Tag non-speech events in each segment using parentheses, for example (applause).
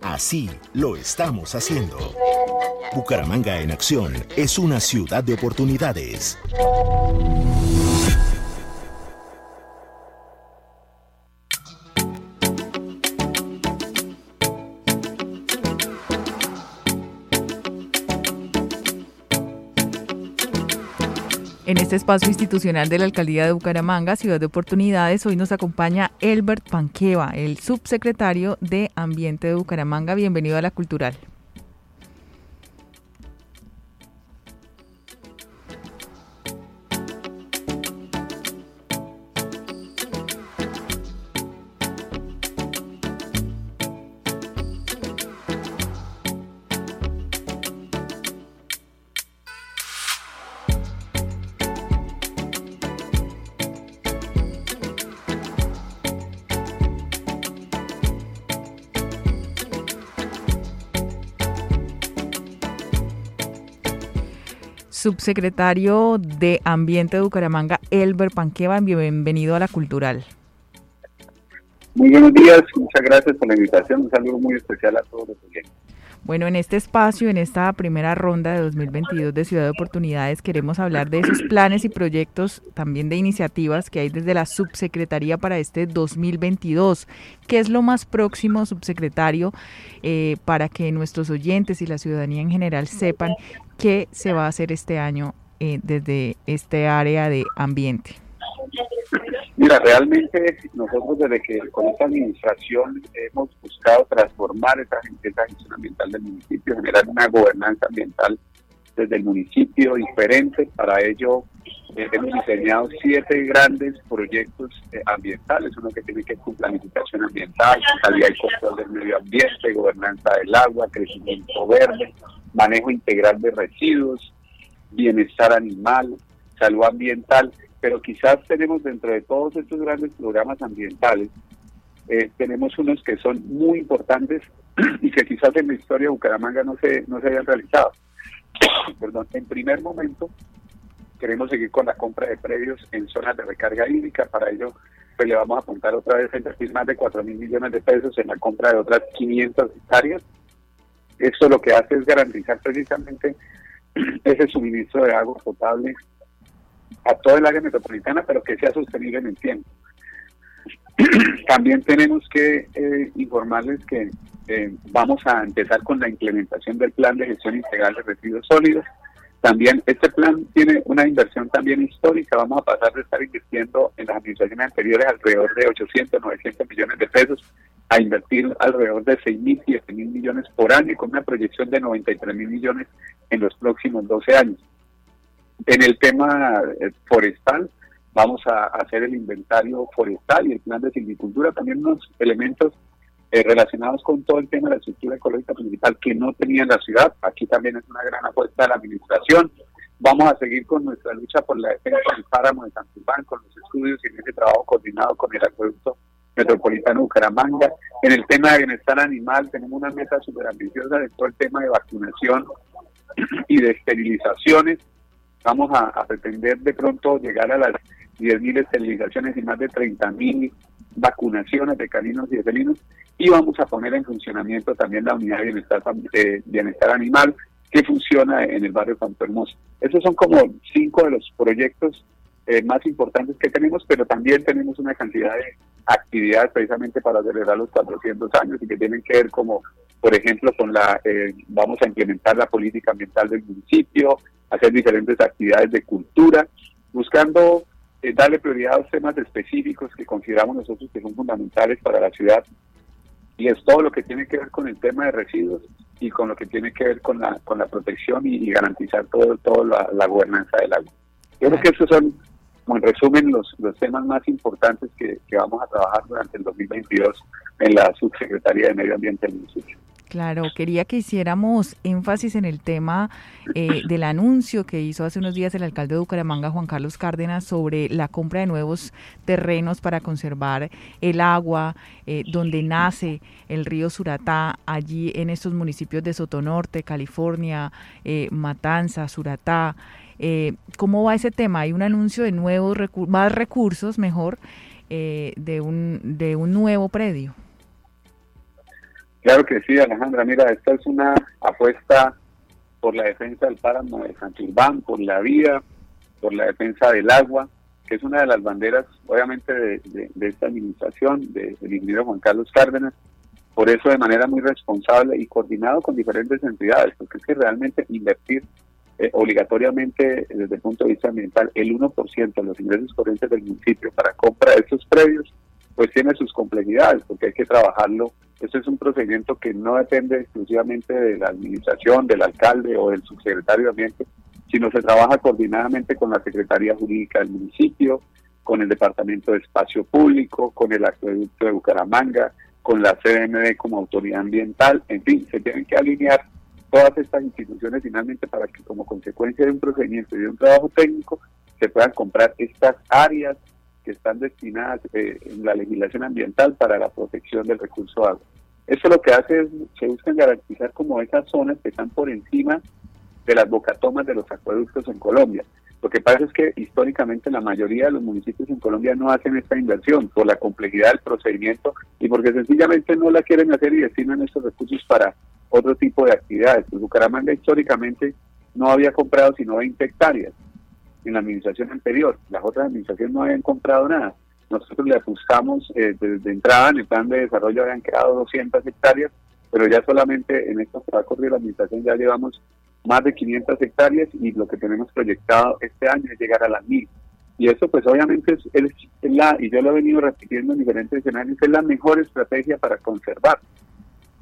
así lo estamos haciendo. Bucaramanga en acción es una ciudad de oportunidades. En este espacio institucional de la Alcaldía de Bucaramanga, Ciudad de Oportunidades, hoy nos acompaña Elbert Panqueva, el subsecretario de Ambiente de Bucaramanga. Bienvenido a la Cultural. Subsecretario de Ambiente de Bucaramanga, Elber Panqueva. Bienvenido a la Cultural. Muy buenos días, muchas gracias por la invitación. Un saludo muy especial a todos los oyentes. Bueno, en este espacio, en esta primera ronda de 2022 de Ciudad de Oportunidades, queremos hablar de esos planes y proyectos, también de iniciativas que hay desde la subsecretaría para este 2022. ¿Qué es lo más próximo, subsecretario, eh, para que nuestros oyentes y la ciudadanía en general sepan qué se va a hacer este año eh, desde este área de ambiente? Mira, realmente nosotros desde que con esta administración hemos buscado transformar esa, gestión ambiental del municipio, generar una gobernanza ambiental desde el municipio diferente. Para ello eh, hemos diseñado siete grandes proyectos eh, ambientales, uno que tiene que ver con planificación ambiental, calidad y control del medio ambiente, gobernanza del agua, crecimiento verde, manejo integral de residuos, bienestar animal, salud ambiental pero quizás tenemos dentro de todos estos grandes programas ambientales, eh, tenemos unos que son muy importantes (clears throat) y que quizás en la historia de Bucaramanga no se, no se hayan realizado. (coughs) Perdón, en primer momento queremos seguir con la compra de predios en zonas de recarga hídrica, para ello pues le vamos a apuntar otra vez a más de 4 mil millones de pesos en la compra de otras 500 hectáreas. Esto lo que hace es garantizar precisamente (clears throat) ese suministro de agua potable a toda el área metropolitana, pero que sea sostenible en el tiempo. (clears throat) También tenemos que eh, informarles que eh, vamos a empezar con la implementación del plan de gestión integral de residuos sólidos. También este plan tiene una inversión también histórica. Vamos a pasar de estar invirtiendo en las administraciones anteriores alrededor de 800, 900 millones de pesos a invertir alrededor de 6 mil, 7 mil millones por año y con una proyección de 93 mil millones en los próximos 12 años. En el tema eh, forestal, vamos a hacer el inventario forestal y el plan de silvicultura, también unos elementos eh, relacionados con todo el tema de la estructura ecológica principal que no tenía la ciudad. Aquí también es una gran apuesta de la administración. Vamos a seguir con nuestra lucha por la defensa del páramo de Santubán, con los estudios y en ese trabajo coordinado con el acueducto metropolitano de Bucaramanga. En el tema de bienestar animal tenemos una meta súper ambiciosa de todo el tema de vacunación (clears throat) y de esterilizaciones Vamos a, pretender de pronto llegar a las 10.000 esterilizaciones y más de 30.000 vacunaciones de caninos y de felinos y vamos a poner en funcionamiento también la unidad de bienestar, eh, bienestar animal que funciona en el barrio Santo Hermoso. Esos son como cinco de los proyectos eh, más importantes que tenemos, pero también tenemos una cantidad de actividades precisamente para celebrar los 400 años y que tienen que ver como, por ejemplo, con la, eh, vamos a implementar la política ambiental del municipio, hacer diferentes actividades de cultura, buscando eh, darle prioridad a los temas específicos que consideramos nosotros que son fundamentales para la ciudad y es todo lo que tiene que ver con el tema de residuos y con lo que tiene que ver con la con la protección y, garantizar todo todo la, gobernanza del agua. Yo creo que esos son, en resumen, los, los temas más importantes que, que vamos a trabajar durante el 2022 en la Subsecretaría de Medio Ambiente del municipio. Claro, quería que hiciéramos énfasis en el tema eh, del anuncio que hizo hace unos días el alcalde de Bucaramanga, Juan Carlos Cárdenas, sobre la compra de nuevos terrenos para conservar el agua, eh, donde nace el río Suratá, allí en estos municipios de Sotonorte, California, eh, Matanza, Suratá. ¿Cómo va ese tema? Hay un anuncio de nuevos más recursos, mejor, de, un, de un nuevo predio. Claro que sí, Alejandra. Mira, esta es una apuesta por la defensa del páramo de Santilbán, por la vida, por la defensa del agua, que es una de las banderas, obviamente, de, esta administración, del ingeniero Juan Carlos Cárdenas. Por eso, de manera muy responsable y coordinado con diferentes entidades, porque es que realmente invertir eh, obligatoriamente desde el punto de vista ambiental el 1% de los ingresos corrientes del municipio para compra de estos predios, pues tiene sus complejidades, porque hay que trabajarlo. Este es un procedimiento que no depende exclusivamente de la administración, del alcalde o del subsecretario de Ambiente, sino se trabaja coordinadamente con la Secretaría Jurídica del municipio, con el Departamento de Espacio Público, con el Acueducto de Bucaramanga, con la CDMD como autoridad ambiental, en fin, se tienen que alinear todas estas instituciones finalmente para que como consecuencia de un procedimiento y de un trabajo técnico se puedan comprar estas áreas que están destinadas eh, en la legislación ambiental para la protección del recurso agua. Eso lo que hace es, se busca garantizar como esas zonas que están por encima de las bocatomas de los acueductos en Colombia. Lo que pasa es que históricamente la mayoría de los municipios en Colombia no hacen esta inversión por la complejidad del procedimiento y porque sencillamente no la quieren hacer y destinan estos recursos para otro tipo de actividades. Pues Bucaramanga históricamente no había comprado sino 20 hectáreas en la administración anterior. Las otras administraciones no habían comprado nada. Nosotros le ajustamos eh, desde entrada en el plan de desarrollo habían quedado 200 hectáreas, pero ya solamente en estos trabajos de la administración ya llevamos más de 500 hectáreas y lo que tenemos proyectado este año es llegar a las mil. Y eso pues obviamente es, la, y yo lo he venido repitiendo en diferentes escenarios, es la mejor estrategia para conservar.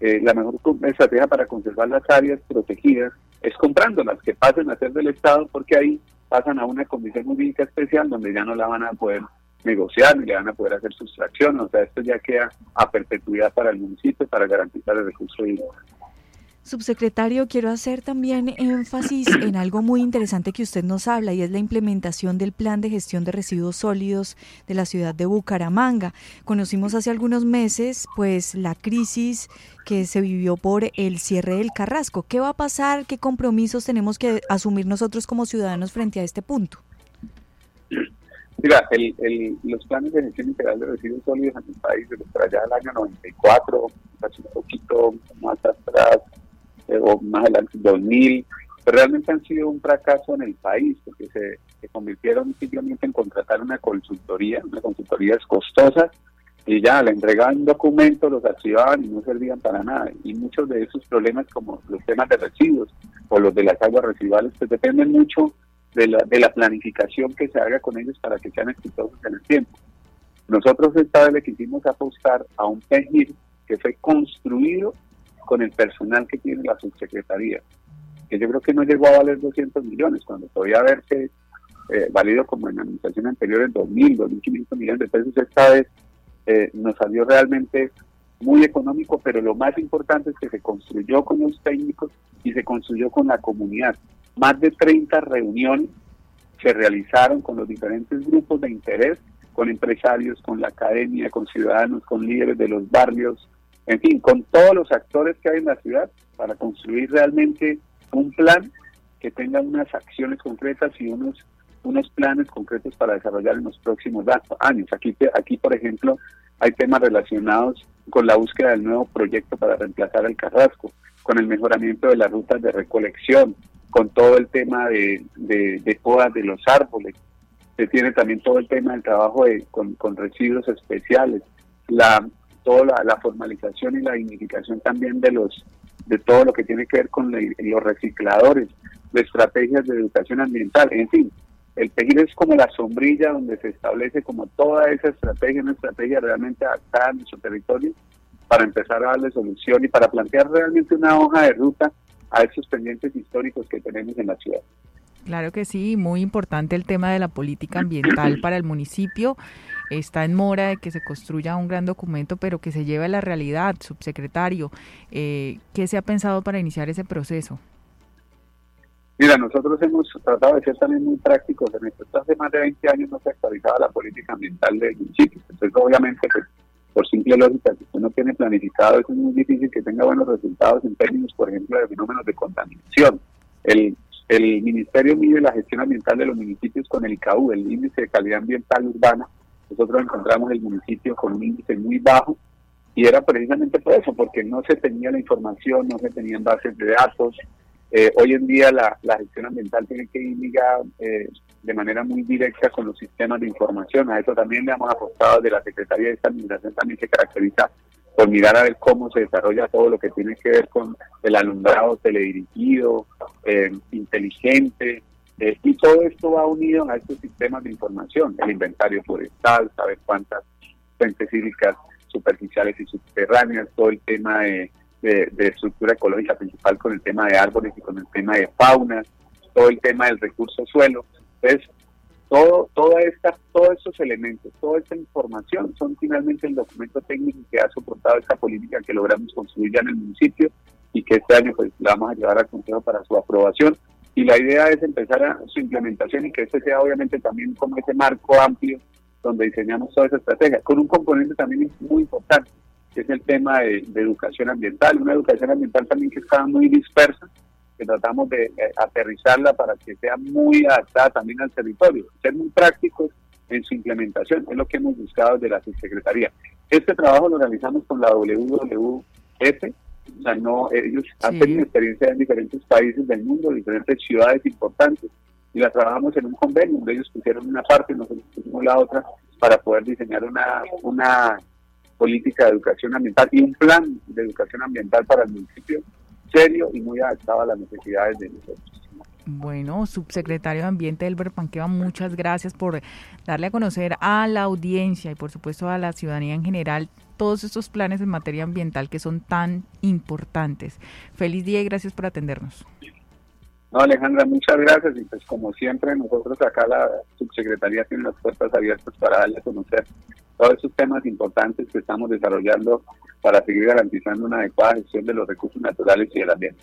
Eh, la mejor estrategia para conservar las áreas protegidas es comprándolas, que pasen a ser del Estado, porque ahí pasan a una comisión jurídica especial donde ya no la van a poder negociar ni le van a poder hacer sustracción. O sea, esto ya queda a perpetuidad para el municipio para garantizar el recurso hídrico. Subsecretario, quiero hacer también énfasis en (coughs) algo muy interesante que usted nos habla y es la implementación del plan de gestión de residuos sólidos de la ciudad de Bucaramanga. Conocimos hace algunos meses pues la crisis que se vivió por el cierre del Carrasco. ¿Qué va a pasar? ¿Qué compromisos tenemos que asumir nosotros como ciudadanos frente a este punto? Mira, los planes de gestión integral de residuos sólidos en el país desde allá del año 94, casi un poquito más atrás, eh, o más adelante 2000, pero realmente han sido un fracaso en el país porque se, convirtieron simplemente en contratar una consultoría, una consultoría es costosa y ya le entregaban documentos, los archivaban y no servían para nada. Y muchos de esos problemas como los temas de residuos o los de las aguas residuales pues dependen mucho de la, de la planificación que se haga con ellos para que sean exitosos en el tiempo. Nosotros esta vez le quisimos apostar a un PEGIR que fue construido con el personal que tiene la subsecretaría, que yo creo que no llegó a valer 200 millones, cuando podía haberse eh, valido como en la administración anterior en 2.000, 2.500 millones de pesos, esta vez eh, nos salió realmente muy económico, pero lo más importante es que se construyó con los técnicos y se construyó con la comunidad. Más de 30 reuniones se realizaron con los diferentes grupos de interés, con empresarios, con la academia, con ciudadanos, con líderes de los barrios, en fin, con todos los actores que hay en la ciudad para construir realmente un plan que tenga unas acciones concretas y unos unos planes concretos para desarrollar en los próximos años. Aquí, aquí, por ejemplo, hay temas relacionados con la búsqueda del nuevo proyecto para reemplazar el Carrasco, con el mejoramiento de las rutas de recolección, con todo el tema de, de, podas de los árboles. Se tiene también todo el tema del trabajo con, con residuos especiales, la, toda la, formalización y la dignificación también de los de todo lo que tiene que ver con los recicladores, de estrategias de educación ambiental, en fin, el PEGIR es como la sombrilla donde se establece como toda esa estrategia, una estrategia realmente adaptada a nuestro territorio para empezar a darle solución y para plantear realmente una hoja de ruta a esos pendientes históricos que tenemos en la ciudad. Claro que sí, muy importante el tema de la política ambiental para el municipio. Está en mora de que se construya un gran documento, pero que se lleve a la realidad, subsecretario. Eh, ¿Qué se ha pensado para iniciar ese proceso? Mira, nosotros hemos tratado de ser también muy prácticos. En esto hace más de 20 años no se actualizaba la política ambiental del municipio. Entonces, obviamente, pues, por simple lógica, si usted no tiene planificado, es muy difícil que tenga buenos resultados en términos, por ejemplo, de fenómenos de contaminación. El, el Ministerio mide la gestión ambiental de los municipios con el ICAU, el índice de calidad ambiental urbana. Nosotros encontramos el municipio con un índice muy bajo y era precisamente por eso, porque no se tenía la información, no se tenían bases de datos, eh, hoy en día la, gestión ambiental tiene que ir eh, de manera muy directa con los sistemas de información. A eso también le hemos apostado de la Secretaría de esta administración, también se caracteriza por mirar a ver cómo se desarrolla todo lo que tiene que ver con el alumbrado teledirigido, eh, inteligente, y todo esto va unido a estos sistemas de información, el inventario forestal, saber cuántas fuentes hídricas superficiales y subterráneas, todo el tema de de, estructura ecológica principal con el tema de árboles y con el tema de fauna, todo el tema del recurso suelo. Entonces, todo, toda esta, todos estos elementos, toda esta información son finalmente el documento técnico que ha soportado esta política que logramos construir ya en el municipio y que este año pues la vamos a llevar al Consejo para su aprobación. Y la idea es empezar a su implementación y que este sea obviamente también como ese marco amplio donde diseñamos toda esa estrategia, con un componente también muy importante, que es el tema de, educación ambiental, una educación ambiental también que está muy dispersa, que tratamos de eh, aterrizarla para que sea muy adaptada también al territorio, ser muy prácticos en su implementación, es lo que hemos buscado desde la subsecretaría. Este trabajo lo realizamos con la WWF, o sea, no, ellos han tenido experiencia en diferentes países del mundo, diferentes ciudades importantes, y la trabajamos en un convenio, donde ellos pusieron una parte, nosotros pusimos la otra, para poder diseñar una, una política de educación ambiental y un plan de educación ambiental para el municipio serio y muy adaptado a las necesidades de nosotros. Bueno, subsecretario de Ambiente Elber Panqueva, muchas gracias por darle a conocer a la audiencia y por supuesto a la ciudadanía en general todos estos planes en materia ambiental que son tan importantes. Feliz día y gracias por atendernos. No, Alejandra, muchas gracias y pues como siempre nosotros acá la subsecretaría tiene las puertas abiertas para darle a conocer todos esos temas importantes que estamos desarrollando para seguir garantizando una adecuada gestión de los recursos naturales y del ambiente.